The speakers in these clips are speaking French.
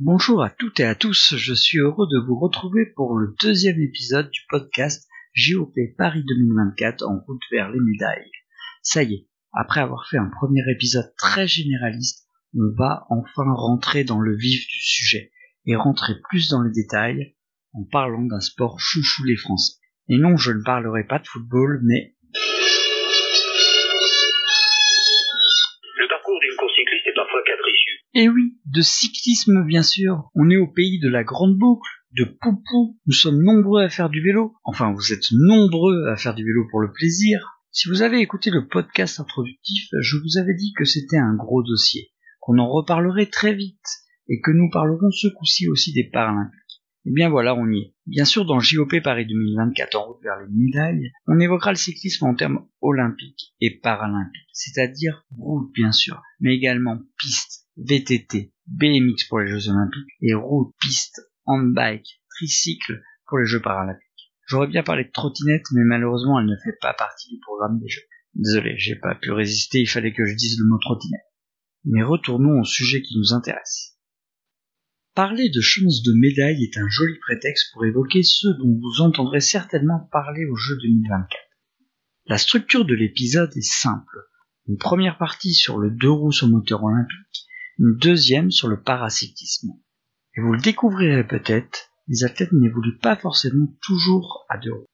Bonjour à toutes et à tous, je suis heureux de vous retrouver pour le deuxième épisode du podcast JOP Paris 2024 en route vers les médailles. Ça y est, après avoir fait un premier épisode très généraliste, on va enfin rentrer dans le vif du sujet et rentrer plus dans les détails en parlant d'un sport chouchou les Français. Et non, je ne parlerai pas de football, mais Et oui, de cyclisme bien sûr. On est au pays de la grande boucle, de poupou. Nous sommes nombreux à faire du vélo. Enfin, vous êtes nombreux à faire du vélo pour le plaisir. Si vous avez écouté le podcast introductif, je vous avais dit que c'était un gros dossier, qu'on en reparlerait très vite, et que nous parlerons ce coup-ci aussi des Paralympiques. Et bien voilà, on y est. Bien sûr, dans JOP Paris 2024 en route vers les médailles, on évoquera le cyclisme en termes olympiques et paralympiques, c'est-à-dire route bien sûr, mais également piste, VTT, BMX pour les Jeux olympiques et route, piste, handbike, tricycle pour les Jeux paralympiques. J'aurais bien parlé de trottinette, mais malheureusement elle ne fait pas partie du programme des Jeux. Désolé, j'ai pas pu résister, il fallait que je dise le mot trottinette. Mais retournons au sujet qui nous intéresse. Parler de chances de médaille est un joli prétexte pour évoquer ce dont vous entendrez certainement parler aux Jeux 2024. La structure de l'épisode est simple. Une première partie sur le deux roues sur moteur olympique, une deuxième sur le paracyclisme. Et vous le découvrirez peut-être, les athlètes n'évoluent pas forcément toujours à deux roues.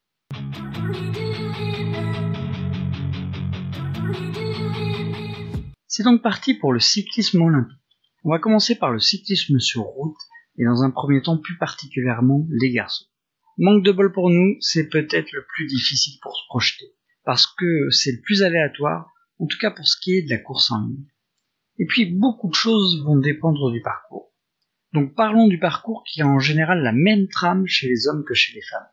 C'est donc parti pour le cyclisme olympique. On va commencer par le cyclisme sur route et dans un premier temps plus particulièrement les garçons. Manque de bol pour nous, c'est peut-être le plus difficile pour se projeter parce que c'est le plus aléatoire, en tout cas pour ce qui est de la course en ligne. Et puis beaucoup de choses vont dépendre du parcours. Donc parlons du parcours qui a en général la même trame chez les hommes que chez les femmes.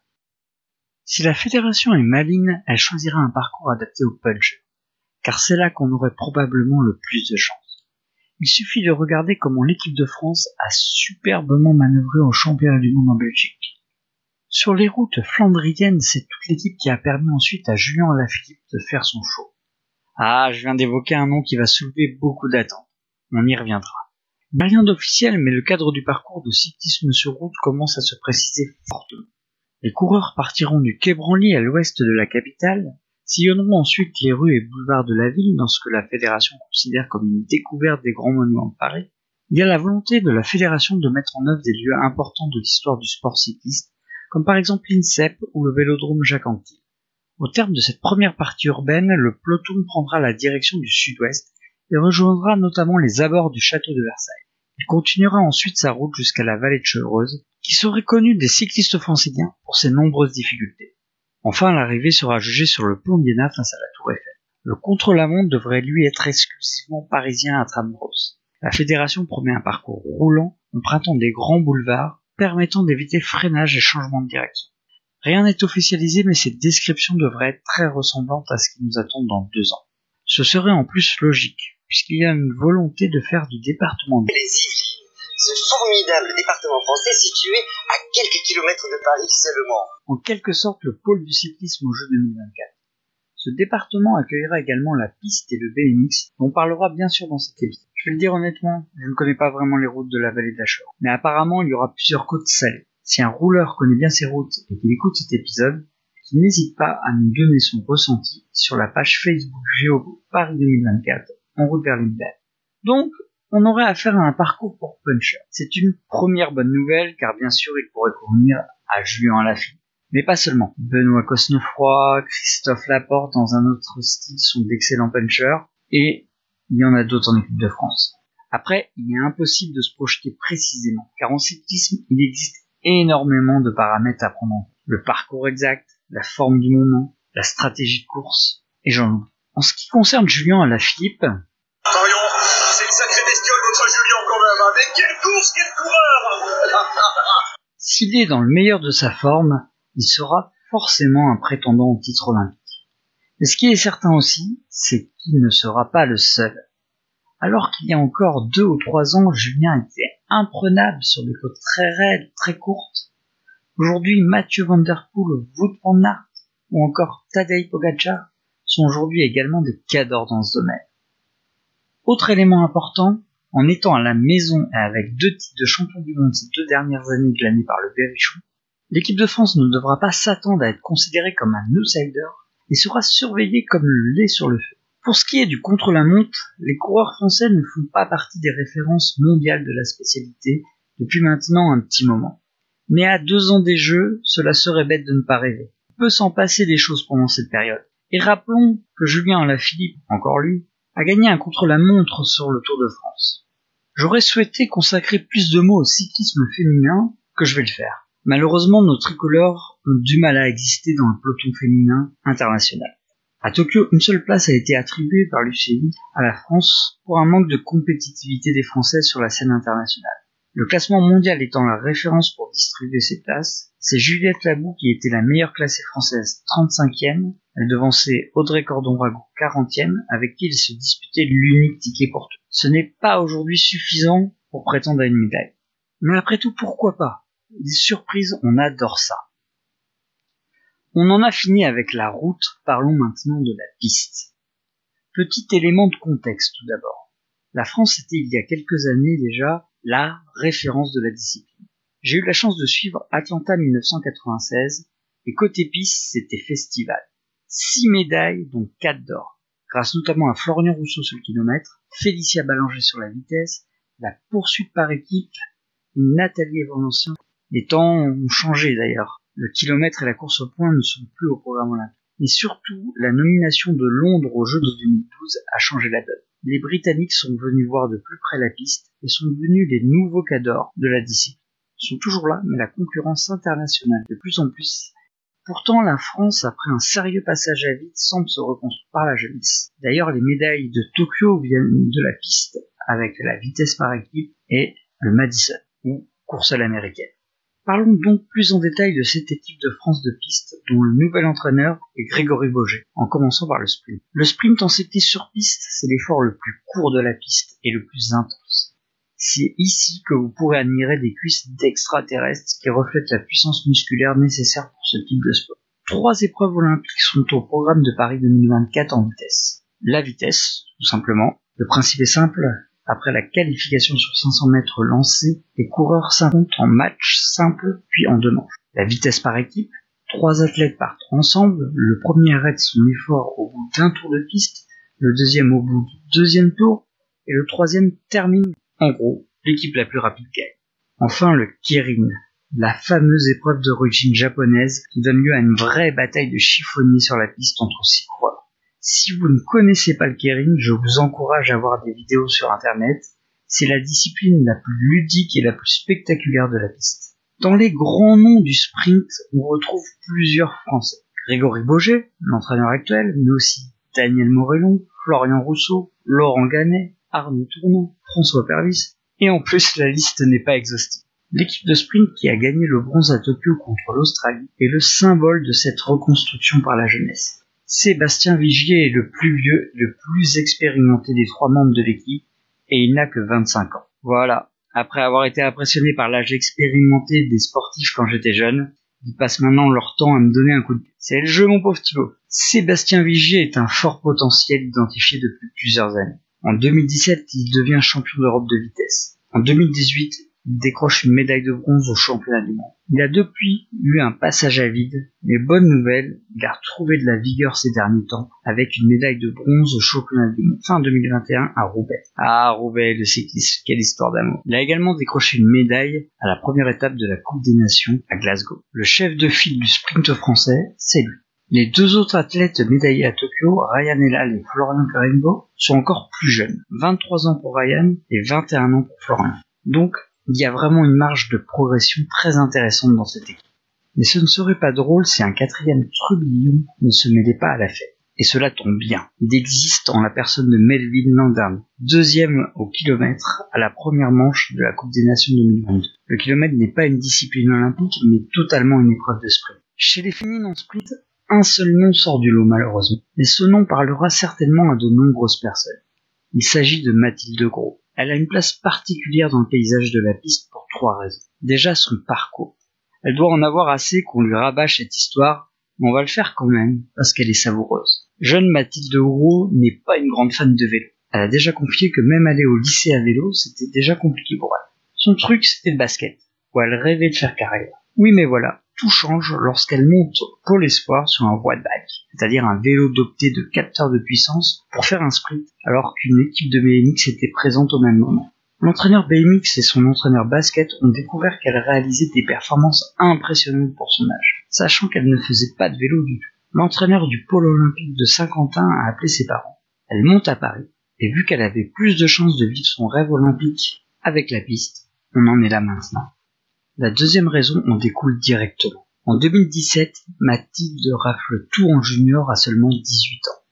Si la fédération est maligne, elle choisira un parcours adapté au punch, car c'est là qu'on aurait probablement le plus de chance. Il suffit de regarder comment l'équipe de France a superbement manœuvré au championnat du monde en Belgique. Sur les routes flandriennes, c'est toute l'équipe qui a permis ensuite à Julien Alaphilippe de faire son show. Ah, je viens d'évoquer un nom qui va soulever beaucoup d'attentes. On y reviendra. Rien d'officiel, mais le cadre du parcours de cyclisme sur route commence à se préciser fortement. Les coureurs partiront du Quai Branly à l'ouest de la capitale, sillonneront ensuite les rues et boulevards de la ville dans ce que la fédération considère comme une découverte des grands monuments de Paris. Il y a la volonté de la fédération de mettre en œuvre des lieux importants de l'histoire du sport cycliste, comme par exemple l'INSEP ou le vélodrome Jacques. Au terme de cette première partie urbaine, le peloton prendra la direction du sud-ouest et rejoindra notamment les abords du château de Versailles. Il continuera ensuite sa route jusqu'à la vallée de Chevreuse, qui serait connue des cyclistes franciliens pour ses nombreuses difficultés. Enfin, l'arrivée sera jugée sur le pont d'Iéna face à la tour Eiffel. Le contre-la-montre devrait lui être exclusivement parisien à Tramuros. La fédération promet un parcours roulant empruntant des grands boulevards permettant d'éviter freinage et changement de direction. Rien n'est officialisé, mais cette description devrait être très ressemblante à ce qui nous attend dans deux ans. Ce serait en plus logique, puisqu'il y a une volonté de faire du département de les Yvelines, ce formidable département français situé à quelques kilomètres de Paris seulement. en quelque sorte le pôle du cyclisme aux Jeux 2024. Ce département accueillera également la piste et le BMX, dont on parlera bien sûr dans cet épisode. Je vais le dire honnêtement, je ne connais pas vraiment les routes de la vallée de la mais apparemment il y aura plusieurs côtes salées. Si un rouleur connaît bien ses routes et qu'il écoute cet épisode, qu'il n'hésite pas à nous donner son ressenti sur la page Facebook Géo Paris 2024 en route vers médailles. Donc, on aurait affaire à un parcours pour puncher. C'est une première bonne nouvelle, car bien sûr, il pourrait convenir à Julien Alaphilippe. Mais pas seulement. Benoît Cosnefroy, Christophe Laporte, dans un autre style, sont d'excellents punchers, et il y en a d'autres en équipe de France. Après, il est impossible de se projeter précisément, car en cyclisme, il existe énormément de paramètres à prendre en compte. Le parcours exact, la forme du moment, la stratégie de course, et j'en oublie. En ce qui concerne Julien Alaphilippe, Marion, c'est une sacrée bestiole, votre Julien, quand même. hein. Mais quelle course, quel coureur S'il est dans le meilleur de sa forme, il sera forcément un prétendant au titre olympique. Mais ce qui est certain aussi, c'est qu'il ne sera pas le seul. Alors qu'il y a encore deux ou trois ans, Julien était imprenable sur des côtes très raides, très courtes. Aujourd'hui, Mathieu Van Der Poel, van ou encore Tadej Pogacar sont aujourd'hui également des cadors dans ce domaine. Autre élément important, En étant à la maison et avec deux titres de champion du monde ces deux dernières années glanés par le Berrichon, l'équipe de France ne devra pas s'attendre à être considérée comme un outsider et sera surveillée comme le lait sur le feu. Pour ce qui est du contre-la-montre, les coureurs français ne font pas partie des références mondiales de la spécialité depuis maintenant un petit moment. Mais à deux ans des Jeux, cela serait bête de ne pas rêver. On peut s'en passer des choses pendant cette période. Et rappelons que Julien Alaphilippe, encore lui, a gagné un contre-la-montre sur le Tour de France. J'aurais souhaité consacrer plus de mots au cyclisme féminin que je vais le faire. Malheureusement, nos tricolores ont du mal à exister dans un peloton féminin international. À Tokyo, une seule place a été attribuée par l'UCI à la France pour un manque de compétitivité des Français sur la scène internationale. Le classement mondial étant la référence pour distribuer ces places, c'est Juliette Labou qui était la meilleure classée française 35e, elle devançait Audrey Cordon-Rago 40e, avec qui il se disputait l'unique ticket pour tout. Ce n'est pas aujourd'hui suffisant pour prétendre à une médaille. Mais après tout, pourquoi pas? Des surprises, on adore ça. On en a fini avec la route, parlons maintenant de la piste. Petit élément de contexte tout d'abord. La France était il y a quelques années déjà la référence de la discipline. J'ai eu la chance de suivre Atlanta 1996 et côté piste c'était festival. Six médailles dont quatre d'or, grâce notamment à Florian Rousseau sur le kilomètre, Félicia Ballanger sur la vitesse, la poursuite par équipe, Nathalie Valencien. Les temps ont changé d'ailleurs. Le kilomètre et la course au point ne sont plus au programme olympique. Mais surtout, la nomination de Londres aux Jeux de 2012 a changé la donne. Les Britanniques sont venus voir de plus près la piste et sont devenus les nouveaux cadors de la discipline. Ils sont toujours là, mais la concurrence internationale de plus en plus. Pourtant, la France, après un sérieux passage à vide, semble se reconstruire par la jeunesse. D'ailleurs, les médailles de Tokyo viennent de la piste avec la vitesse par équipe et le Madison, ou course à l'américaine. Parlons donc plus en détail de cette équipe de France de piste dont le nouvel entraîneur est Grégory Boger, en commençant par le sprint. Le sprint en cyclisme sur piste, c'est l'effort le plus court de la piste et le plus intense. C'est ici que vous pourrez admirer des cuisses d'extraterrestres qui reflètent la puissance musculaire nécessaire pour ce type de sport. Trois épreuves olympiques sont au programme de Paris 2024 en vitesse. La vitesse, tout simplement. Le principe est simple, après la qualification sur 500 mètres lancée, les coureurs s'affrontent en match simple puis en deux manches. La vitesse par équipe, trois athlètes partent ensemble, le premier arrête son effort au bout d'un tour de piste, le deuxième au bout du deuxième tour, et le troisième termine. En gros, l'équipe la plus rapide gagne. Enfin, le Kirin, la fameuse épreuve d'origine japonaise qui donne lieu à une vraie bataille de chiffonniers sur la piste entre six. Si vous ne connaissez pas le keirin, je vous encourage à voir des vidéos sur internet. C'est la discipline la plus ludique et la plus spectaculaire de la piste. Dans les grands noms du sprint, on retrouve plusieurs Français. Grégory Boget, l'entraîneur actuel, mais aussi Daniel Morellon, Florian Rousseau, Laurent Ganet, Arnaud Tournant, François Pervis, et en plus la liste n'est pas exhaustive. L'équipe de sprint qui a gagné le bronze à Tokyo contre l'Australie est le symbole de cette reconstruction par la jeunesse. Sébastien Vigier est le plus vieux, le plus expérimenté des trois membres de l'équipe, et il n'a que 25 ans. Voilà. Après avoir été impressionné par l'âge expérimenté des sportifs quand j'étais jeune, ils passent maintenant leur temps à me donner un coup de pied. C'est le jeu, mon pauvre Thibaut. Sébastien Vigier est un fort potentiel identifié depuis plusieurs années. En 2017, il devient champion d'Europe de vitesse. En 2018, il décroche une médaille de bronze au championnat du monde. Il a depuis eu un passage à vide, mais bonne nouvelle, il a retrouvé de la vigueur ces derniers temps avec une médaille de bronze au championnat du monde fin 2021 à Roubaix. Ah, Roubaix, le cycliste, quelle histoire d'amour. Il a également décroché une médaille à la première étape de la Coupe des Nations à Glasgow. Le chef de file du sprint français, c'est lui. Les deux autres athlètes médaillés à Tokyo, Ryan Elal et Florian Karimbo, sont encore plus jeunes. 23 ans pour Ryan et 21 ans pour Florian. Donc, il y a vraiment une marge de progression très intéressante dans cette équipe. Mais ce ne serait pas drôle si un quatrième trublion ne se mêlait pas à la fête. Et cela tombe bien. Il existe en la personne de Melvin Landam, deuxième au kilomètre à la première manche de la Coupe des Nations 2022. Le kilomètre n'est pas une discipline olympique, mais totalement une épreuve de sprint. Chez les féminines en sprint, un seul nom sort du lot malheureusement. Mais ce nom parlera certainement à de nombreuses personnes. Il s'agit de Mathilde Gros. Elle a une place particulière dans le paysage de la piste pour trois raisons. Déjà son parcours. Elle doit en avoir assez qu'on lui rabâche cette histoire, mais on va le faire quand même, parce qu'elle est savoureuse. Jeune Mathilde Roux n'est pas une grande fan de vélo. Elle a déjà confié que même aller au lycée à vélo, c'était déjà compliqué pour elle. Son truc, c'était le basket, où elle rêvait de faire carrière. Oui, mais voilà, tout change lorsqu'elle monte Pôle Espoir sur un bike, c'est-à-dire un vélo doté de capteurs de puissance pour faire un sprint, alors qu'une équipe de BMX était présente au même moment. L'entraîneur BMX et son entraîneur basket ont découvert qu'elle réalisait des performances impressionnantes pour son âge, sachant qu'elle ne faisait pas de vélo du tout. L'entraîneur du pôle olympique de Saint-Quentin a appelé ses parents. Elle monte à Paris, et vu qu'elle avait plus de chances de vivre son rêve olympique avec la piste, on en est là maintenant. La deuxième raison en découle directement. En 2017, Mathilde rafle tout en junior à seulement 18 ans.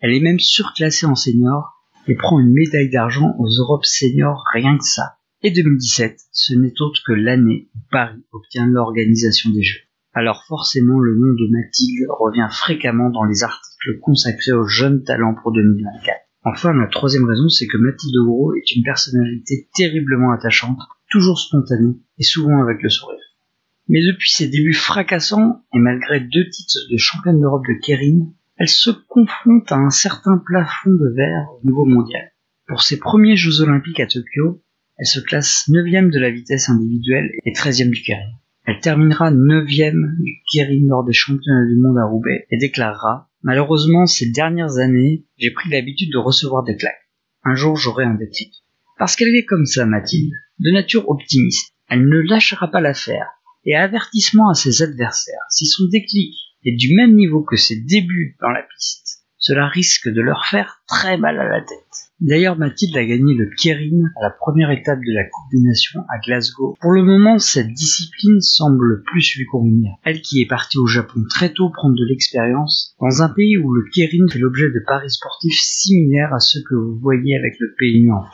Elle est même surclassée en senior et prend une médaille d'argent aux Europes seniors rien que ça. Et 2017, ce n'est autre que l'année où Paris obtient l'organisation des Jeux. Alors forcément le nom de Mathilde revient fréquemment dans les articles consacrés aux jeunes talents pour 2024. Enfin, la troisième raison, c'est que Mathilde Gros est une personnalité terriblement attachante toujours spontanée et souvent avec le sourire. Mais depuis ses débuts fracassants, et malgré deux titres de championne d'Europe de Kérine, elle se confronte à un certain plafond de verre au niveau mondial. Pour ses premiers Jeux Olympiques à Tokyo, elle se classe 9 de la vitesse individuelle et 13 du Kérine. Elle terminera 9 du Kérine lors des championnats du monde à Roubaix et déclarera Malheureusement, ces dernières années, j'ai pris l'habitude de recevoir des claques. Un jour, j'aurai un déclic. Parce qu'elle est comme ça, Mathilde de nature optimiste. Elle ne lâchera pas l'affaire et avertissement à ses adversaires. Si son déclic est du même niveau que ses débuts dans la piste, cela risque de leur faire très mal à la tête. D'ailleurs, Mathilde a gagné le Kierin à la première étape de la Coupe des Nations à Glasgow. Pour le moment, cette discipline semble plus lui convenir. Elle qui est partie au Japon très tôt prendre de l'expérience, dans un pays où le Kierin fait l'objet de paris sportifs similaires à ceux que vous voyez avec le PMU en.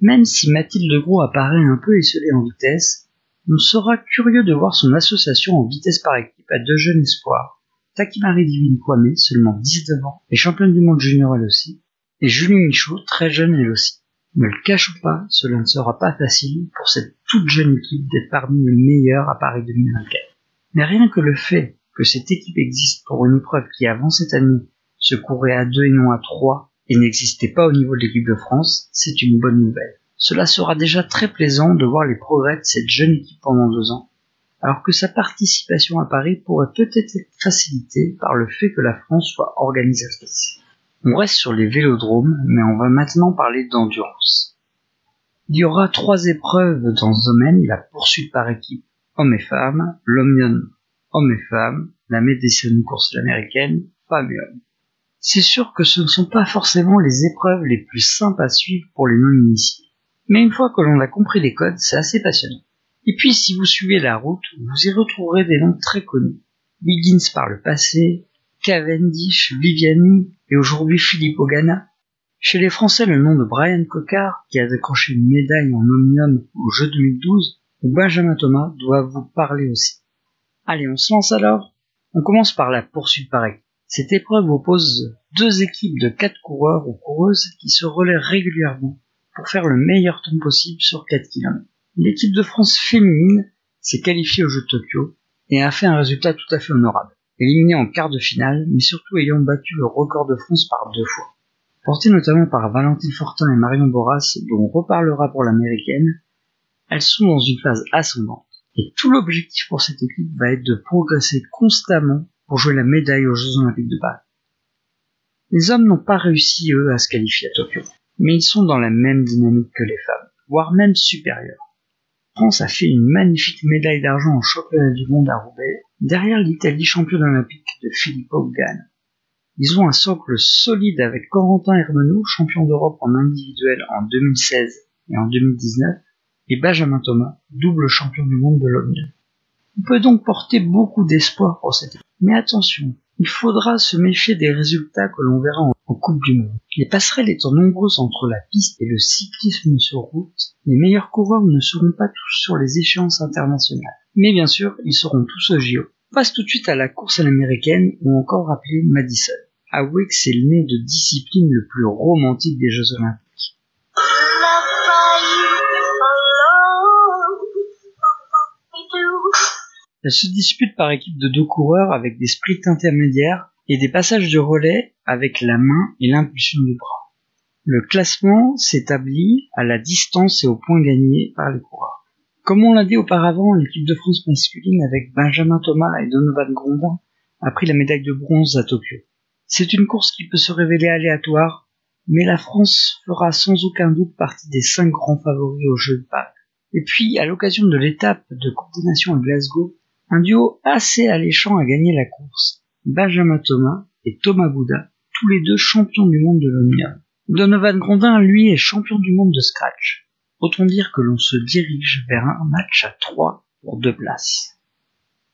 Même si Mathilde Gros apparaît un peu esselée en vitesse, on sera curieux de voir son association en vitesse par équipe à deux jeunes espoirs. Takimari Divine Kwame, seulement 19 ans, et championne du monde junior elle aussi, et Julie Michaud, très jeune elle aussi. Ne le cachons pas, cela ne sera pas facile pour cette toute jeune équipe d'être parmi les meilleurs à Paris 2024. Mais rien que le fait que cette équipe existe pour une épreuve qui avant cette année se courait à deux et non à trois et n'existait pas au niveau de l'équipe de France, c'est une bonne nouvelle. Cela sera déjà très plaisant de voir les progrès de cette jeune équipe pendant deux ans, alors que sa participation à Paris pourrait peut-être être facilitée par le fait que la France soit organisatrice. On reste sur les vélodromes, mais on va maintenant parler d'endurance. Il y aura trois épreuves dans ce domaine, la poursuite par équipe hommes et femmes, l'omnium hommes et femmes, la médecine course américaine, femmes et c'est sûr que ce ne sont pas forcément les épreuves les plus simples à suivre pour les non-initiés. Mais une fois que l'on a compris les codes, c'est assez passionnant. Et puis si vous suivez la route, vous y retrouverez des noms très connus. Wiggins par le passé, Cavendish, Viviani et aujourd'hui Philippe Ogana. Chez les Français, le nom de Brian Cocard, qui a décroché une médaille en omnium au Jeu 2012, ou Benjamin Thomas doit vous parler aussi. Allez, on se lance alors? On commence par la poursuite par équipe. Cette épreuve oppose deux équipes de quatre coureurs ou coureuses qui se relaient régulièrement pour faire le meilleur temps possible sur 4 km. L'équipe de France féminine s'est qualifiée au jeu de Tokyo et a fait un résultat tout à fait honorable, éliminée en quart de finale, mais surtout ayant battu le record de France par deux fois. Portée notamment par Valentine Fortin et Marion Boras, dont on reparlera pour l'américaine, elles sont dans une phase ascendante. Et tout l'objectif pour cette équipe va être de progresser constamment pour jouer la médaille aux Jeux Olympiques de Paris. Les hommes n'ont pas réussi, eux, à se qualifier à Tokyo, mais ils sont dans la même dynamique que les femmes, voire même supérieure. France a fait une magnifique médaille d'argent au championnat du monde à Roubaix, derrière l'Italie championne olympique de Filippo Gann. Ils ont un socle solide avec Corentin Hermenot, champion d'Europe en individuel en 2016 et en 2019, et Benjamin Thomas, double champion du monde de l'Omnium. On peut donc porter beaucoup d'espoir pour cette équipe. Mais attention, il faudra se méfier des résultats que l'on verra en, Coupe du Monde. Les passerelles étant nombreuses entre la piste et le cyclisme sur route, les meilleurs coureurs ne seront pas tous sur les échéances internationales. Mais bien sûr, ils seront tous au JO. On passe tout de suite à la course à l'américaine ou encore appelée Madison. Avouez que c'est le nez de discipline le plus romantique des Jeux Olympiques. Elle se dispute par équipe de deux coureurs avec des sprints intermédiaires et des passages de relais avec la main et l'impulsion du bras. Le classement s'établit à la distance et aux points gagnés par les coureurs. Comme on l'a dit auparavant, l'équipe de France masculine avec Benjamin Thomas et Donovan Grondin a pris la médaille de bronze à Tokyo. C'est une course qui peut se révéler aléatoire, mais la France fera sans aucun doute partie des cinq grands favoris aux Jeux de Paris. Et puis, à l'occasion de l'étape de Coupe des Nations à Glasgow, un duo assez alléchant a gagné la course. Benjamin Thomas et Thomas Bouda, tous les deux champions du monde de l'Omnium. Donovan Grondin, lui, est champion du monde de scratch. Autant dire que l'on se dirige vers un match à trois pour deux places.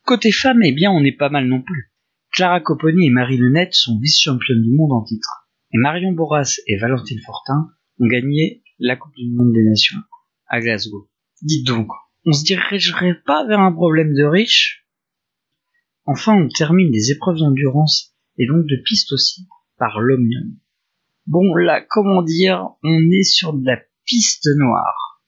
Côté femmes, eh bien, on n'est pas mal non plus. Clara Copponi et Marie Lenette sont vice-championnes du monde en titre. Et Marion Boras et Valentine Fortin ont gagné la Coupe du Monde des Nations à Glasgow. Dites donc, on se dirigerait pas vers un problème de riches Enfin, on termine les épreuves d'endurance et donc de piste aussi par l'Omnium. Bon, là, comment dire, on est sur de la piste noire.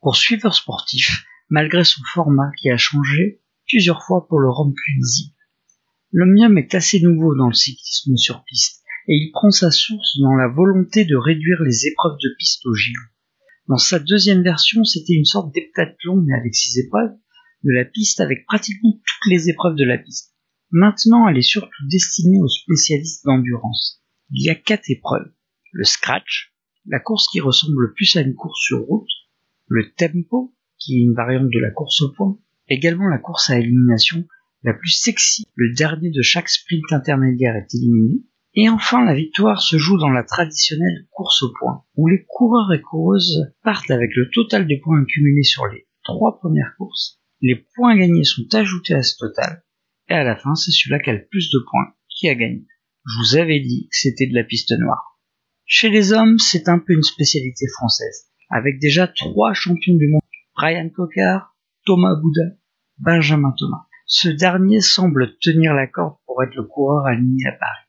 Pour suivre sportif, malgré son format qui a changé plusieurs fois pour le rendre plus lisible. L'Omnium est assez nouveau dans le cyclisme sur piste et il prend sa source dans la volonté de réduire les épreuves de piste au géant. Dans sa deuxième version, c'était une sorte d'heptathlon mais avec six épreuves de la piste avec pratiquement toutes les épreuves de la piste. Maintenant, elle est surtout destinée aux spécialistes d'endurance. Il y a quatre épreuves. Le scratch, la course qui ressemble le plus à une course sur route, le tempo, qui est une variante de la course au point, également la course à élimination, la plus sexy, le dernier de chaque sprint intermédiaire est éliminé, et enfin la victoire se joue dans la traditionnelle course au point, où les coureurs et coureuses partent avec le total des points accumulés sur les trois premières courses, les points gagnés sont ajoutés à ce total, et à la fin c'est celui-là qui a le plus de points qui a gagné. Je vous avais dit que c'était de la piste noire. Chez les hommes, c'est un peu une spécialité française, avec déjà trois champions du monde, Brian Cocard, Thomas Bouda, Benjamin Thomas. Ce dernier semble tenir la corde pour être le coureur aligné à Paris.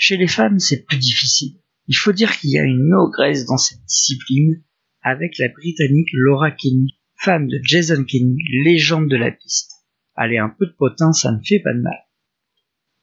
Chez les femmes, c'est plus difficile. Il faut dire qu'il y a une ogresse dans cette discipline, avec la Britannique Laura Kenny, femme de Jason Kenny, légende de la piste. Allez, un peu de potin, ça ne fait pas de mal.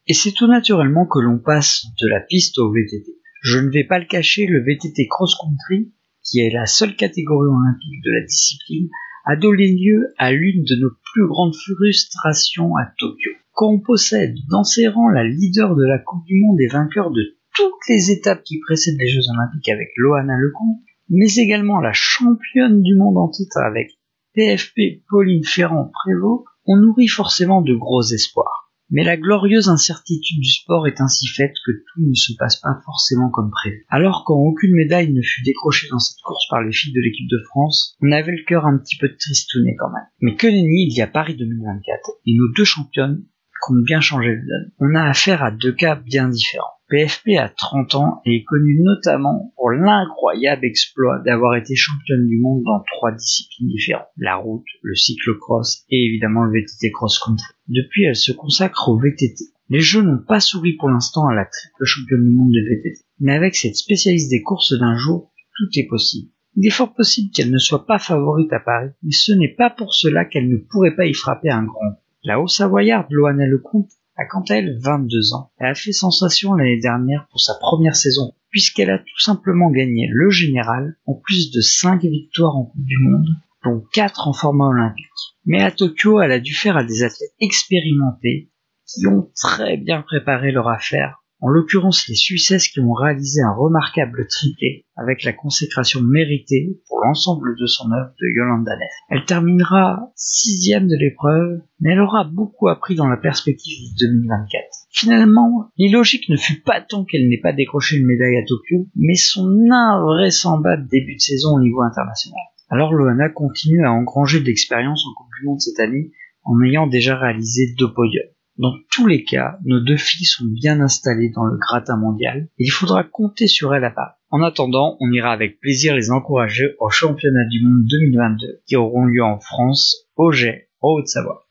Et c'est tout naturellement que l'on passe de la piste au VTT. Je ne vais pas le cacher, le VTT cross-country, qui est la seule catégorie olympique de la discipline, a donné lieu à l'une de nos plus grandes frustrations à Tokyo. Quand on possède dans ses rangs la leader de la Coupe du Monde et vainqueur de toutes les étapes qui précèdent les Jeux Olympiques avec Loana Lecomte, mais également la championne du monde en titre avec PFP Pauline Ferrand-Prévot, on nourrit forcément de gros espoirs. Mais la glorieuse incertitude du sport est ainsi faite que tout ne se passe pas forcément comme prévu. Alors quand aucune médaille ne fut décrochée dans cette course par les filles de l'équipe de France, on avait le cœur un petit peu tristouné quand même. Mais que nenni, il y a Paris 2024 et nos deux championnes bien donne. On a affaire à deux cas bien différents. PFP a 30 ans et est connue notamment pour l'incroyable exploit d'avoir été championne du monde dans trois disciplines différentes. La route, le cyclocross et évidemment le VTT cross-country. Depuis, elle se consacre au VTT. Les Jeux n'ont pas souri pour l'instant à la triple championne du monde de VTT. Mais avec cette spécialiste des courses d'un jour, tout est possible. Il est fort possible qu'elle ne soit pas favorite à Paris, mais ce n'est pas pour cela qu'elle ne pourrait pas y frapper un grand. La Haut-Savoyarde Loana Lecomte a quant à elle 22 ans. Elle a fait sensation l'année dernière pour sa première saison, puisqu'elle a tout simplement gagné le général, en plus de 5 victoires en Coupe du Monde, dont 4 en format olympique. Mais à Tokyo, elle a dû faire à des athlètes expérimentés, qui ont très bien préparé leur affaire en l'occurrence les Suissesses qui ont réalisé un remarquable triplé avec la consécration méritée pour l'ensemble de son œuvre de Yolanda Neff. Elle terminera sixième de l'épreuve, mais elle aura beaucoup appris dans la perspective de 2024. Finalement, l'illogique ne fut pas tant qu'elle n'ait pas décroché une médaille à Tokyo, mais son invraisemblable début de saison au niveau international. Alors Loana continue à engranger de l'expérience en Coupe du Monde cette année en ayant déjà réalisé deux podiums. Dans tous les cas, nos deux filles sont bien installées dans le gratin mondial et il faudra compter sur elles à part. En attendant, on ira avec plaisir les encourager au championnat du monde 2022 qui auront lieu en France, au Jet, en Haute-Savoie.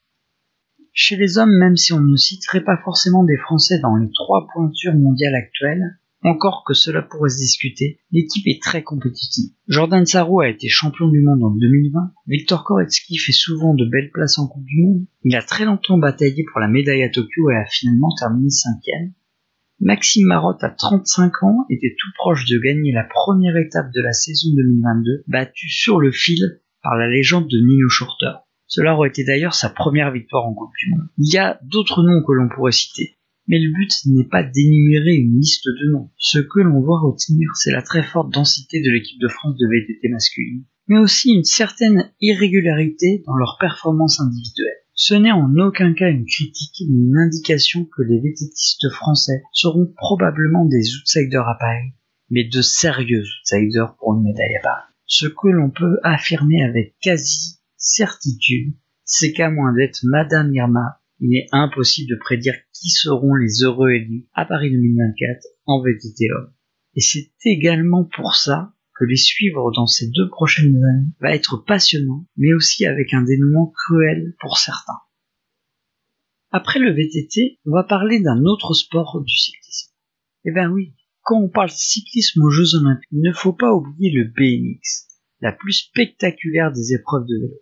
Chez les hommes, même si on ne citerait pas forcément des Français dans les trois pointures mondiales actuelles, encore que cela pourrait se discuter, l'équipe est très compétitive. Jordan Sarro a été champion du monde en 2020, Victor Koretsky fait souvent de belles places en Coupe du Monde, il a très longtemps bataillé pour la médaille à Tokyo et a finalement terminé cinquième, Maxime Marotte, à 35 ans, était tout proche de gagner la première étape de la saison 2022, battu sur le fil par la légende de Nino Schurter. Cela aurait été d'ailleurs sa première victoire en Coupe du Monde. Il y a d'autres noms que l'on pourrait citer. Mais le but n'est pas d'énumérer une liste de noms. Ce que l'on doit retenir, c'est la très forte densité de l'équipe de France de VTT masculine, mais aussi une certaine irrégularité dans leur performance individuelle. Ce n'est en aucun cas une critique, mais une indication que les VTTistes français seront probablement des outsiders à Paris, mais de sérieux outsiders pour une médaille à Paris. Ce que l'on peut affirmer avec quasi certitude, c'est qu'à moins d'être Madame Irma, il est impossible de prédire qui seront les heureux élus à Paris 2024 en VTT homme. Et c'est également pour ça que les suivre dans ces deux prochaines années va être passionnant, mais aussi avec un dénouement cruel pour certains. Après le VTT, on va parler d'un autre sport du cyclisme. Eh ben oui, quand on parle cyclisme aux Jeux Olympiques, il ne faut pas oublier le BMX, la plus spectaculaire des épreuves de vélo.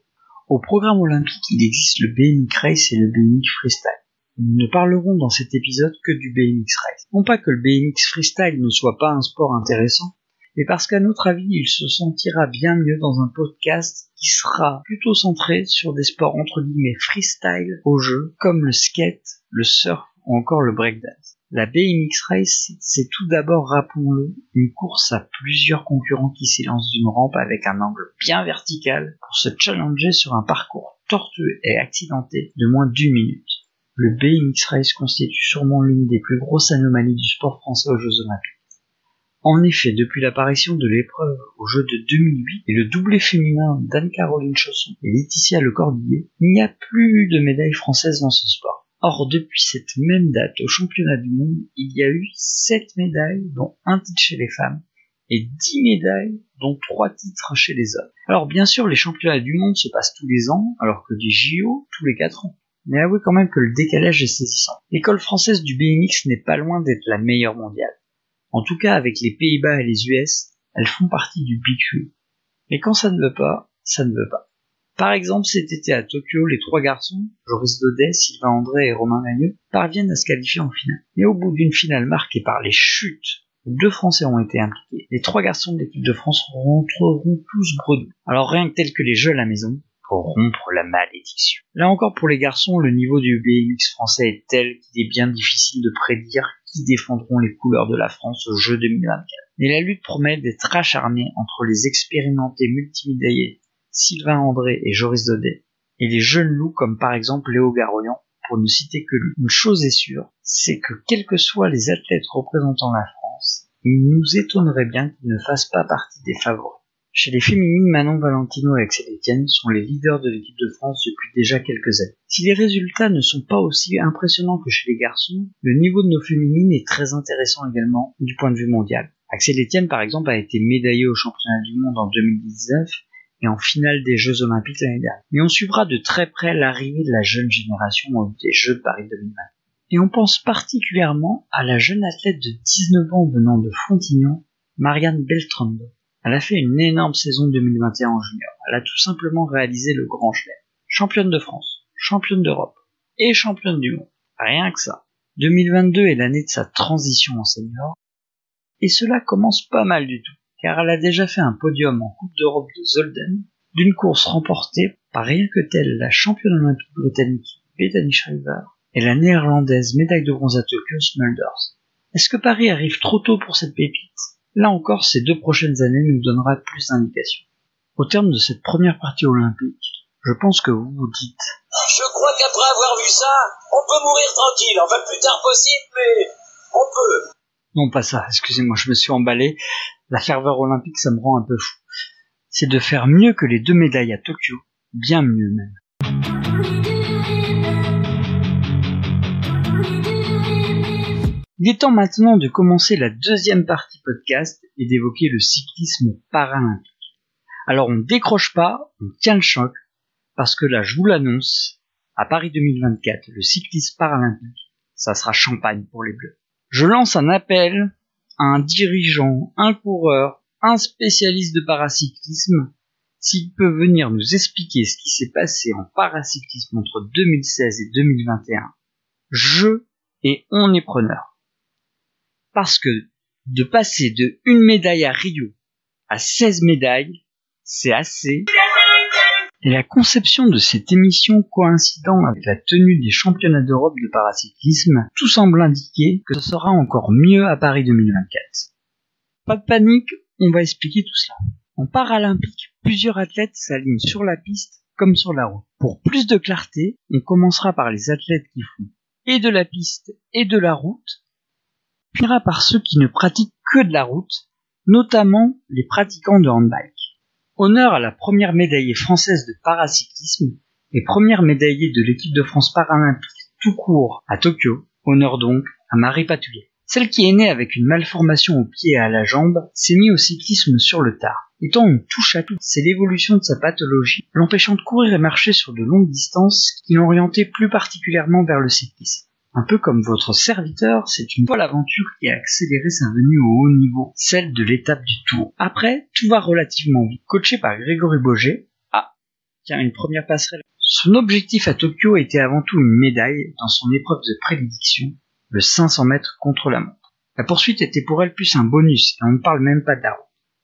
Au programme olympique, il existe le BMX Race et le BMX Freestyle. Nous ne parlerons dans cet épisode que du BMX Race. Non pas que le BMX Freestyle ne soit pas un sport intéressant, mais parce qu'à notre avis, il se sentira bien mieux dans un podcast qui sera plutôt centré sur des sports entre guillemets freestyle au jeu, comme le skate, le surf ou encore le breakdance. La BMX Race, c'est tout d'abord, rappelons-le, une course à plusieurs concurrents qui s'élancent d'une rampe avec un angle bien vertical pour se challenger sur un parcours tortueux et accidenté de moins d'une minute. Le BMX Race constitue sûrement l'une des plus grosses anomalies du sport français aux Jeux Olympiques. En effet, depuis l'apparition de l'épreuve au jeu de 2008 et le doublé féminin d'Anne-Caroline Chausson et Laetitia Le Cordier, il n'y a plus de médailles françaises dans ce sport. Or, depuis cette même date au championnat du monde, il y a eu 7 médailles, dont un titre chez les femmes, et 10 médailles, dont 3 titres chez les hommes. Alors bien sûr, les championnats du monde se passent tous les ans, alors que des JO tous les 4 ans. Mais avouez quand même que le décalage est saisissant. L'école française du BMX n'est pas loin d'être la meilleure mondiale. En tout cas, avec les Pays-Bas et les US, elles font partie du Big Three. Mais quand ça ne veut pas, ça ne veut pas. Par exemple, cet été à Tokyo, les trois garçons, Joris Daudet, Sylvain André et Romain Magneux, parviennent à se qualifier en finale. Mais au bout d'une finale marquée par les chutes, deux Français ont été impliqués, les trois garçons de l'équipe de France rentreront tous bredous. Alors rien que tel que les jeux à la maison, pour rompre la malédiction. Là encore pour les garçons, le niveau du BMX français est tel qu'il est bien difficile de prédire qui défendront les couleurs de la France au jeu 2024. Mais la lutte promet d'être acharnée entre les expérimentés multimédaillés Sylvain André et Joris Daudet, et les jeunes loups comme par exemple Léo Garoyan, pour ne citer que lui. Une chose est sûre, c'est que quels que soient les athlètes représentant la France, il nous étonnerait bien qu'ils ne fassent pas partie des favoris. Chez les féminines, Manon Valentino et Axel Etienne sont les leaders de l'équipe de France depuis déjà quelques années. Si les résultats ne sont pas aussi impressionnants que chez les garçons, le niveau de nos féminines est très intéressant également du point de vue mondial. Axel Etienne, par exemple, a été médaillé au championnat du monde en 2019 et en finale des Jeux Olympiques l'année dernière. Mais on suivra de très près l'arrivée de la jeune génération des Jeux de Paris 2020. Et on pense particulièrement à la jeune athlète de 19 ans venant de Frontignan, Marianne Beltrando. Elle a fait une énorme saison 2021 en junior. Elle a tout simplement réalisé le grand chelem. Championne de France, championne d'Europe et championne du monde. Rien que ça. 2022 est l'année de sa transition en senior. Et cela commence pas mal du tout car elle a déjà fait un podium en Coupe d'Europe de Zolden, d'une course remportée par rien que telle la championne olympique britannique Bethany Shriver et la néerlandaise médaille de bronze à Tokyo Smulders. Est-ce que Paris arrive trop tôt pour cette pépite? Là encore, ces deux prochaines années nous donnera plus d'indications. Au terme de cette première partie olympique, je pense que vous vous dites Je crois qu'après avoir vu ça, on peut mourir tranquille, enfin le plus tard possible, mais on peut. Non, pas ça, excusez-moi, je me suis emballé. La ferveur olympique, ça me rend un peu fou. C'est de faire mieux que les deux médailles à Tokyo, bien mieux même. Il est temps maintenant de commencer la deuxième partie podcast et d'évoquer le cyclisme paralympique. Alors on décroche pas, on tient le choc, parce que là je vous l'annonce, à Paris 2024, le cyclisme paralympique, ça sera champagne pour les bleus. Je lance un appel un dirigeant, un coureur, un spécialiste de paracyclisme, s'il peut venir nous expliquer ce qui s'est passé en paracyclisme entre 2016 et 2021. Je et on est preneur. Parce que de passer de une médaille à Rio à 16 médailles, c'est assez. Et la conception de cette émission coïncidant avec la tenue des championnats d'Europe de paracyclisme, tout semble indiquer que ce sera encore mieux à Paris 2024. Pas de panique, on va expliquer tout cela. En paralympique, plusieurs athlètes s'alignent sur la piste comme sur la route. Pour plus de clarté, on commencera par les athlètes qui font et de la piste et de la route, puis par ceux qui ne pratiquent que de la route, notamment les pratiquants de handbike. Honneur à la première médaillée française de paracyclisme et première médaillée de l'équipe de France paralympique tout court à Tokyo. Honneur donc à Marie Patouillet. Celle qui est née avec une malformation au pied et à la jambe s'est mise au cyclisme sur le tard. Étant une touche à tout, c'est l'évolution de sa pathologie, l'empêchant de courir et marcher sur de longues distances, qui orienté plus particulièrement vers le cyclisme. Un peu comme votre serviteur, c'est une folle aventure qui a accéléré sa venue au haut niveau, celle de l'étape du tour. Après, tout va relativement vite. Coaché par Grégory Boger, ah, tiens, une première passerelle. Son objectif à Tokyo était avant tout une médaille dans son épreuve de prédiction, le 500 mètres contre la montre. La poursuite était pour elle plus un bonus, et on ne parle même pas de.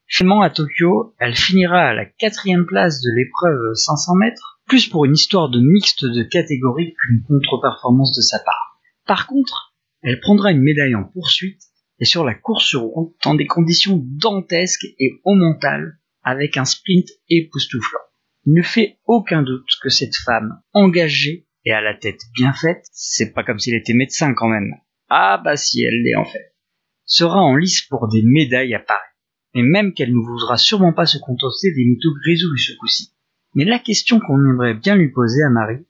Finalement, à Tokyo, elle finira à la quatrième place de l'épreuve 500 mètres, plus pour une histoire de mixte de catégorie qu'une contre-performance de sa part. Par contre, elle prendra une médaille en poursuite et sur la course route dans des conditions dantesques et au mental avec un sprint époustouflant. Il ne fait aucun doute que cette femme engagée et à la tête bien faite, c'est pas comme s'il était médecin quand même. Ah bah si elle l'est en fait. Sera en lice pour des médailles à Paris. Et même qu'elle ne voudra sûrement pas se contenter des mythos résolus ce coup-ci. Mais la question qu'on aimerait bien lui poser à Marie,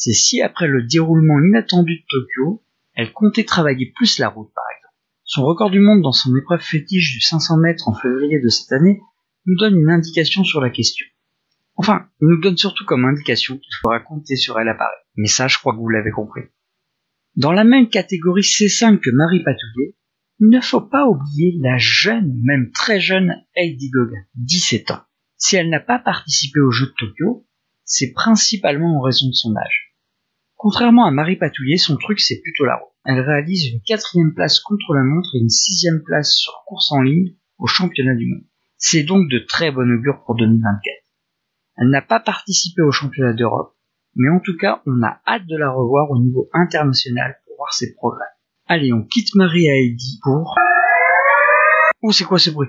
c'est si après le déroulement inattendu de Tokyo, elle comptait travailler plus la route par exemple. Son record du monde dans son épreuve fétiche du 500 mètres en février de cette année nous donne une indication sur la question. Enfin, il nous donne surtout comme indication qu'il faudra compter sur elle à Paris. Mais ça, je crois que vous l'avez compris. Dans la même catégorie C5 que Marie Patouillet, il ne faut pas oublier la jeune, même très jeune Heidi Gogan, 17 ans. Si elle n'a pas participé aux Jeux de Tokyo, c'est principalement en raison de son âge. Contrairement à Marie Patouillet, son truc c'est plutôt la route. Elle réalise une quatrième place contre la montre et une sixième place sur course en ligne au championnat du monde. C'est donc de très bonne augure pour 2024. Elle n'a pas participé au championnat d'Europe, mais en tout cas on a hâte de la revoir au niveau international pour voir ses progrès. Allez, on quitte Marie et Heidi pour... Ouh, c'est quoi ce bruit?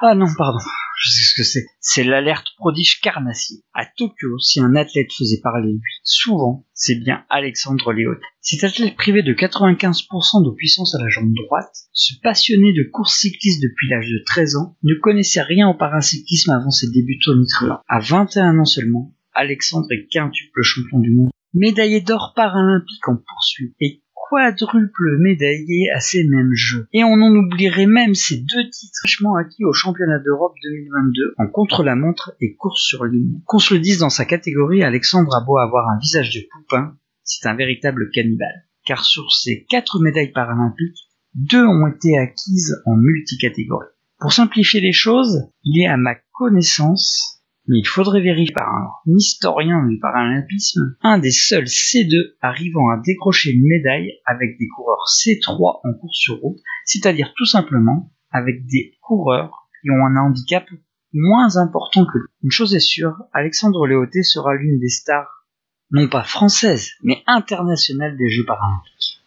Ah non, pardon je sais ce que c'est. C'est l'alerte prodige carnassier. À Tokyo, si un athlète faisait parler lui, souvent, c'est bien Alexandre Léot. Cet athlète privé de 95% de puissance à la jambe droite, ce passionné de course cycliste depuis l'âge de 13 ans, ne connaissait rien au paracyclisme avant ses débuts tonitruants. À 21 ans seulement, Alexandre est quintuple champion du monde médaillé d'or paralympique en poursuite et quadruple médaillé à ces mêmes jeux. Et on en oublierait même ces deux titres fraîchement acquis au championnat d'Europe 2022 en contre-la-montre et course sur ligne. Qu'on se le dise dans sa catégorie, Alexandre a beau avoir un visage de poupin, c'est un véritable cannibale. Car sur ces quatre médailles paralympiques, deux ont été acquises en multicatégorie. Pour simplifier les choses, il est à ma connaissance mais il faudrait vérifier par un historien du paralympisme, un des seuls C2 arrivant à décrocher une médaille avec des coureurs C3 en course sur route, c'est-à-dire tout simplement avec des coureurs qui ont un handicap moins important que lui. Une chose est sûre, Alexandre Léoté sera l'une des stars, non pas françaises, mais internationales des Jeux paralympiques.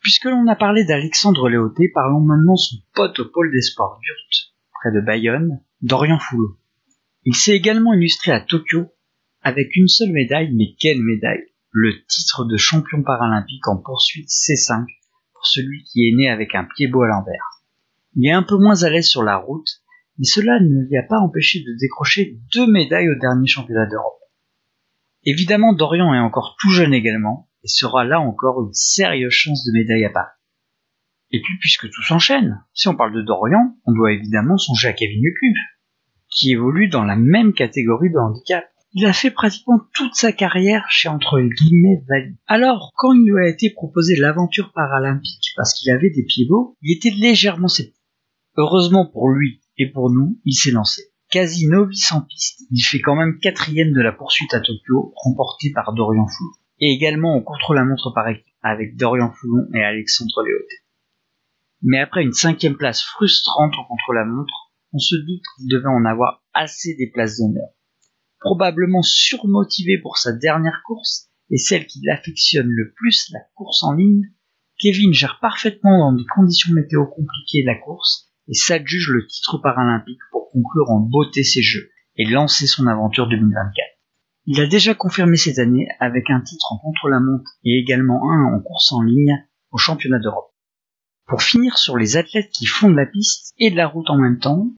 Puisque l'on a parlé d'Alexandre Léoté, parlons maintenant son pote au pôle des sports d'Urt, près de Bayonne, Dorian Foulot. Il s'est également illustré à Tokyo avec une seule médaille, mais quelle médaille? Le titre de champion paralympique en poursuite C5 pour celui qui est né avec un pied beau à l'envers. Il est un peu moins à l'aise sur la route, mais cela ne lui a pas empêché de décrocher deux médailles au dernier championnat d'Europe. Évidemment, Dorian est encore tout jeune également, et sera là encore une sérieuse chance de médaille à Paris. Et puis, puisque tout s'enchaîne, si on parle de Dorian, on doit évidemment songer à Kevin Lecuve qui évolue dans la même catégorie de handicap. Il a fait pratiquement toute sa carrière chez entre guillemets valides. Alors, quand il lui a été proposé l'aventure paralympique parce qu'il avait des pieds beaux, il était légèrement sceptique. Heureusement pour lui et pour nous, il s'est lancé. Quasi novice en piste, il fait quand même quatrième de la poursuite à Tokyo, remportée par Dorian Foulon. Et également au contre-la-montre par équipe, avec Dorian Foulon et Alexandre Léoté. Mais après une cinquième place frustrante en contre-la-montre, on se doute qu'il devait en avoir assez des places d'honneur. Probablement surmotivé pour sa dernière course et celle qui l'affectionne le plus, la course en ligne, Kevin gère parfaitement dans des conditions météo compliquées la course et s'adjuge le titre paralympique pour conclure en beauté ses jeux et lancer son aventure 2024. Il a déjà confirmé cette année avec un titre en contre-la-montre et également un en course en ligne au championnat d'Europe. Pour finir sur les athlètes qui font de la piste et de la route en même temps,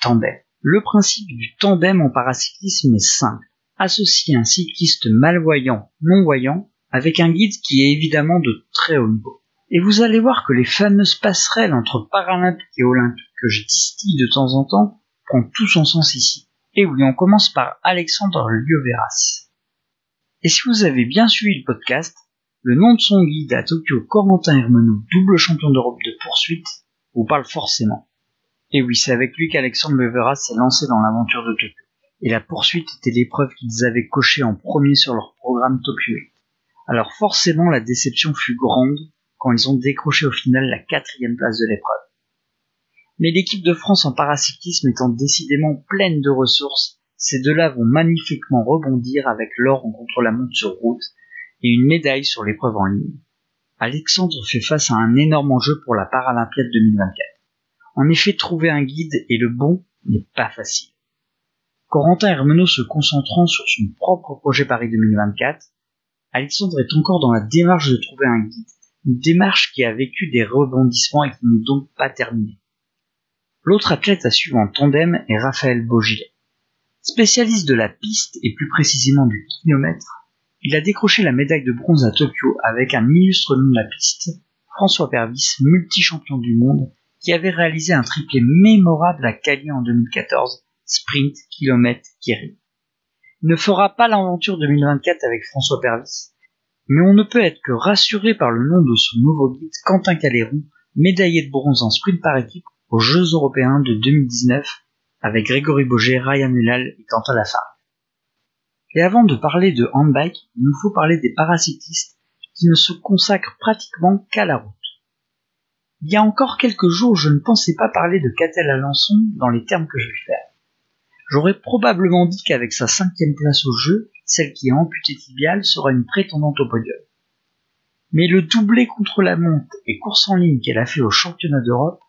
tandem. Le principe du tandem en paracyclisme est simple. Associer un cycliste malvoyant, non-voyant, avec un guide qui est évidemment de très haut niveau. Et vous allez voir que les fameuses passerelles entre paralympique et olympique que je distille de temps en temps prend tout son sens ici. Et oui, on commence par Alexandre Lioveras. Et si vous avez bien suivi le podcast, le nom de son guide à Tokyo, Corentin Hermenou, double champion d'Europe de poursuite, vous parle forcément. Et oui, c'est avec lui qu'Alexandre Lioveras s'est lancé dans l'aventure de Tokyo. Et la poursuite était l'épreuve qu'ils avaient cochée en premier sur leur programme Tokyo alors forcément la déception fut grande quand ils ont décroché au final la quatrième place de l'épreuve. Mais l'équipe de France en paracyclisme étant décidément pleine de ressources, ces deux-là vont magnifiquement rebondir avec l'or en contre-la-montre sur route et une médaille sur l'épreuve en ligne. Alexandre fait face à un énorme enjeu pour la Paralympiade 2024. En effet, trouver un guide et le bon n'est pas facile. Corentin Hermenot se concentrant sur son propre projet Paris 2024, Alexandre est encore dans la démarche de trouver un guide, une démarche qui a vécu des rebondissements et qui n'est donc pas terminée. L'autre athlète à suivre en tandem est Raphaël Beaugilet. Spécialiste de la piste et plus précisément du kilomètre, il a décroché la médaille de bronze à Tokyo avec un illustre nom de la piste, François Pervis, multi-champion du monde, qui avait réalisé un triplé mémorable à Cali en 2014, sprint, kilomètre, Kerry ne fera pas l'aventure 2024 avec François Pervis, mais on ne peut être que rassuré par le nom de son nouveau guide Quentin Caléron, médaillé de bronze en sprint par équipe aux Jeux européens de 2019 avec Grégory Boger, Ryan Mulal et Quentin Lafargue. Et avant de parler de handbike, il nous faut parler des paracyclistes qui ne se consacrent pratiquement qu'à la route. Il y a encore quelques jours, je ne pensais pas parler de Catel Alençon dans les termes que je vais faire. J'aurais probablement dit qu'avec sa cinquième place au jeu, celle qui est amputée tibiale sera une prétendante au podium. Mais le doublé contre la monte et course en ligne qu'elle a fait au championnat d'Europe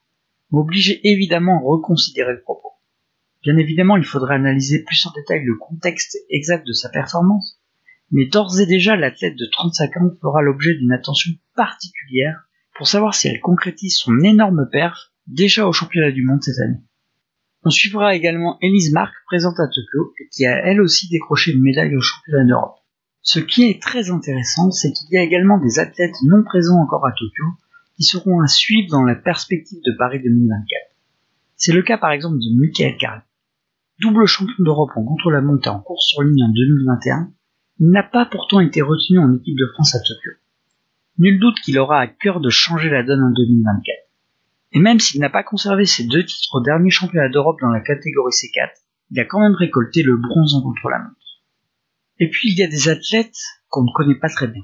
m'obligeait évidemment à reconsidérer le propos. Bien évidemment, il faudrait analyser plus en détail le contexte exact de sa performance, mais d'ores et déjà l'athlète de 35 ans fera l'objet d'une attention particulière pour savoir si elle concrétise son énorme perf déjà au championnat du monde cette année. On suivra également Elise Mark, présente à Tokyo, et qui a elle aussi décroché une médaille au championnat d'Europe. Ce qui est très intéressant, c'est qu'il y a également des athlètes non présents encore à Tokyo qui seront à suivre dans la perspective de Paris 2024. C'est le cas par exemple de Michael Carl. Double champion d'Europe en contre-la-montre en course sur ligne en 2021, il n'a pas pourtant été retenu en équipe de France à Tokyo. Nul doute qu'il aura à cœur de changer la donne en 2024. Et même s'il n'a pas conservé ses deux titres au dernier championnat d'Europe dans la catégorie C4, il a quand même récolté le bronze en contre-la-montre. Et puis il y a des athlètes qu'on ne connaît pas très bien.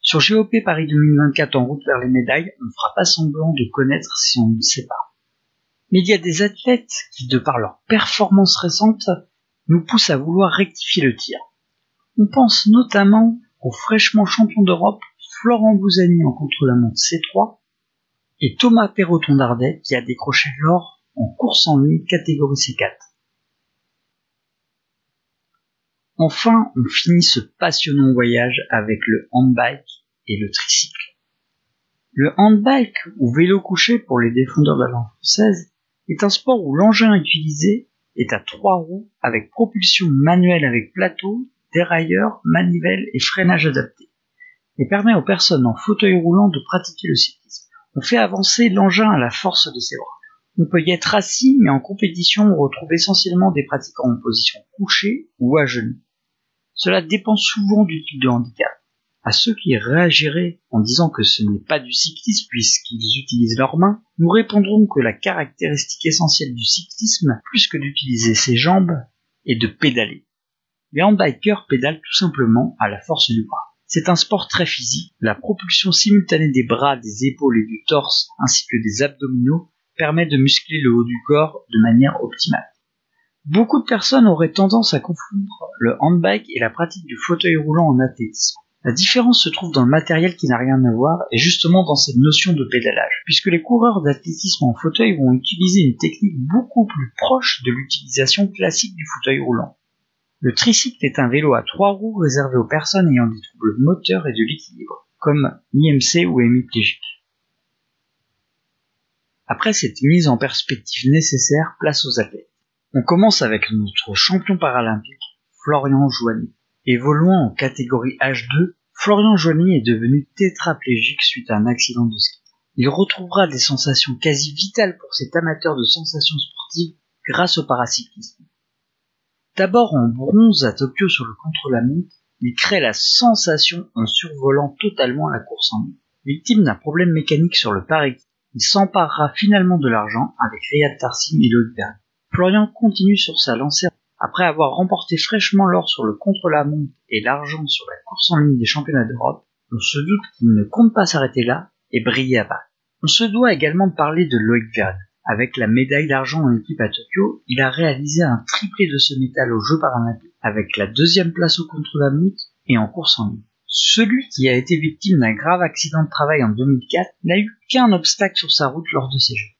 Sur GOP Paris 2024 en route vers les médailles, on ne fera pas semblant de connaître si on ne sait pas. Mais il y a des athlètes qui, de par leur performance récente, nous poussent à vouloir rectifier le tir. On pense notamment au fraîchement champion d'Europe Florent Bouzani en contre-la-montre C3 et Thomas Perroton-Dardet qui a décroché l'or en course en ligne catégorie C4. Enfin, on finit ce passionnant voyage avec le handbike et le tricycle. Le handbike, ou vélo couché pour les défendeurs de la langue française, est un sport où l'engin utilisé est à trois roues avec propulsion manuelle avec plateau, dérailleur, manivelle et freinage adapté, et permet aux personnes en fauteuil roulant de pratiquer le cyclisme. On fait avancer l'engin à la force de ses bras. On peut y être assis, mais en compétition, on retrouve essentiellement des pratiquants en position couchée ou à genoux. Cela dépend souvent du type de handicap. À ceux qui réagiraient en disant que ce n'est pas du cyclisme puisqu'ils utilisent leurs mains, nous répondrons que la caractéristique essentielle du cyclisme, plus que d'utiliser ses jambes, est de pédaler. Les handbikers pédalent tout simplement à la force du bras. C'est un sport très physique. La propulsion simultanée des bras, des épaules et du torse, ainsi que des abdominaux, permet de muscler le haut du corps de manière optimale. Beaucoup de personnes auraient tendance à confondre le handbike et la pratique du fauteuil roulant en athlétisme. La différence se trouve dans le matériel qui n'a rien à voir et justement dans cette notion de pédalage, puisque les coureurs d'athlétisme en fauteuil vont utiliser une technique beaucoup plus proche de l'utilisation classique du fauteuil roulant. Le tricycle est un vélo à trois roues réservé aux personnes ayant des troubles moteurs et de l'équilibre, comme l'IMC ou hémiplégique. Après cette mise en perspective nécessaire, place aux athlètes. On commence avec notre champion paralympique, Florian Joigny. Évoluant en catégorie H2, Florian Joigny est devenu tétraplégique suite à un accident de ski. Il retrouvera des sensations quasi vitales pour cet amateur de sensations sportives grâce au paracyclisme. D'abord en bronze à Tokyo sur le contre-la-montre, il crée la sensation en survolant totalement la course en ligne. Victime d'un problème mécanique sur le pare il s'emparera finalement de l'argent avec Riyad Tarsim et Loïc Florian continue sur sa lancée après avoir remporté fraîchement l'or sur le contre-la-montre et l'argent sur la course en ligne des championnats d'Europe. On se doute qu'il ne compte pas s'arrêter là et briller à Paris. On se doit également parler de Loïc Verne. Avec la médaille d'argent en équipe à Tokyo, il a réalisé un triplé de ce métal aux Jeux paralympiques, avec la deuxième place au contre-la-montre et en course en ligne. Celui qui a été victime d'un grave accident de travail en 2004 n'a eu qu'un obstacle sur sa route lors de ces Jeux.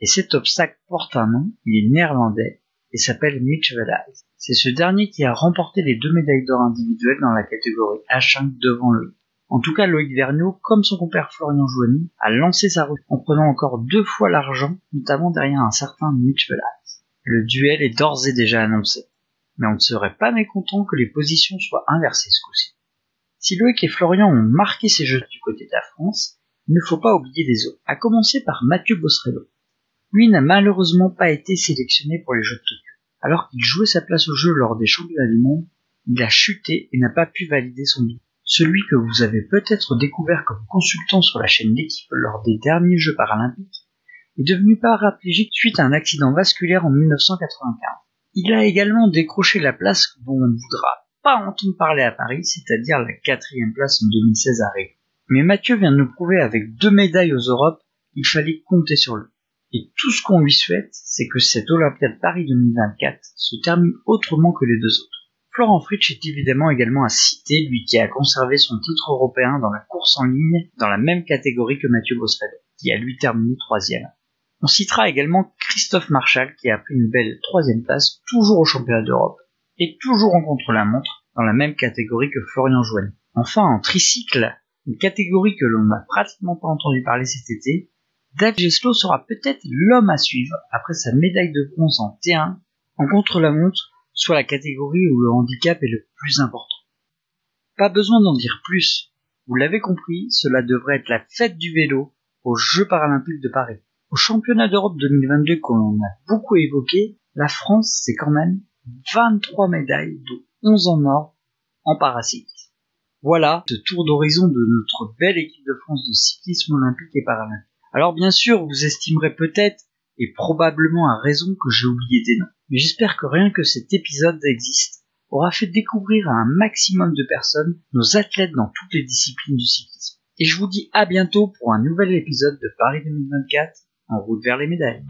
Et cet obstacle porte un nom, il est néerlandais et s'appelle Mitch Vedal. C'est ce dernier qui a remporté les deux médailles d'or individuelles dans la catégorie H5 devant Loïc. En tout cas, Loïc Vergniaud, comme son compère Florian Joigny, a lancé sa route en prenant encore deux fois l'argent, notamment derrière un certain Mitch. Le duel est d'ores et déjà annoncé. Mais on ne serait pas mécontent que les positions soient inversées ce coup-ci. Si Loïc et Florian ont marqué ces jeux du côté de la France, il ne faut pas oublier les autres, à commencer par Mathieu Bossrello. Lui n'a malheureusement pas été sélectionné pour les Jeux de Tokyo. Alors qu'il jouait sa place au jeu lors des championnats du monde, il a chuté et n'a pas pu valider son billet. Celui que vous avez peut-être découvert comme consultant sur la chaîne d'équipe lors des derniers Jeux paralympiques est devenu paraplégique suite à un accident vasculaire en 1995. Il a également décroché la place dont on ne voudra pas entendre parler à Paris, c'est-à-dire la quatrième place en 2016 à Rio. Mais Mathieu vient de nous prouver avec deux médailles aux Europes qu'il fallait compter sur lui. Et tout ce qu'on lui souhaite, c'est que cette Olympiade Paris 2024 se termine autrement que les deux autres. Florent Fritsch est évidemment également à citer, lui qui a conservé son titre européen dans la course en ligne dans la même catégorie que Mathieu Bosfeld, qui a lui terminé troisième. On citera également Christophe Marchal qui a pris une belle troisième place, toujours au championnat d'Europe, et toujours en contre-la-montre, dans la même catégorie que Florian Joigny. Enfin, en tricycle, une catégorie que l'on n'a pratiquement pas entendu parler cet été, Dave Geslow sera peut-être l'homme à suivre après sa médaille de bronze en T1 en contre-la-montre, soit la catégorie où le handicap est le plus important. Pas besoin d'en dire plus. Vous l'avez compris, cela devrait être la fête du vélo aux Jeux paralympiques de Paris. Au championnat d'Europe 2022 qu'on a beaucoup évoqué, la France c'est quand même 23 médailles, dont 11 en or en paracyclisme. Voilà ce tour d'horizon de notre belle équipe de France de cyclisme olympique et paralympique. Alors bien sûr, vous estimerez peut-être, et probablement à raison, que j'ai oublié des noms. Mais j'espère que rien que cet épisode existe aura fait découvrir à un maximum de personnes nos athlètes dans toutes les disciplines du cyclisme. Et je vous dis à bientôt pour un nouvel épisode de Paris 2024 en route vers les médailles.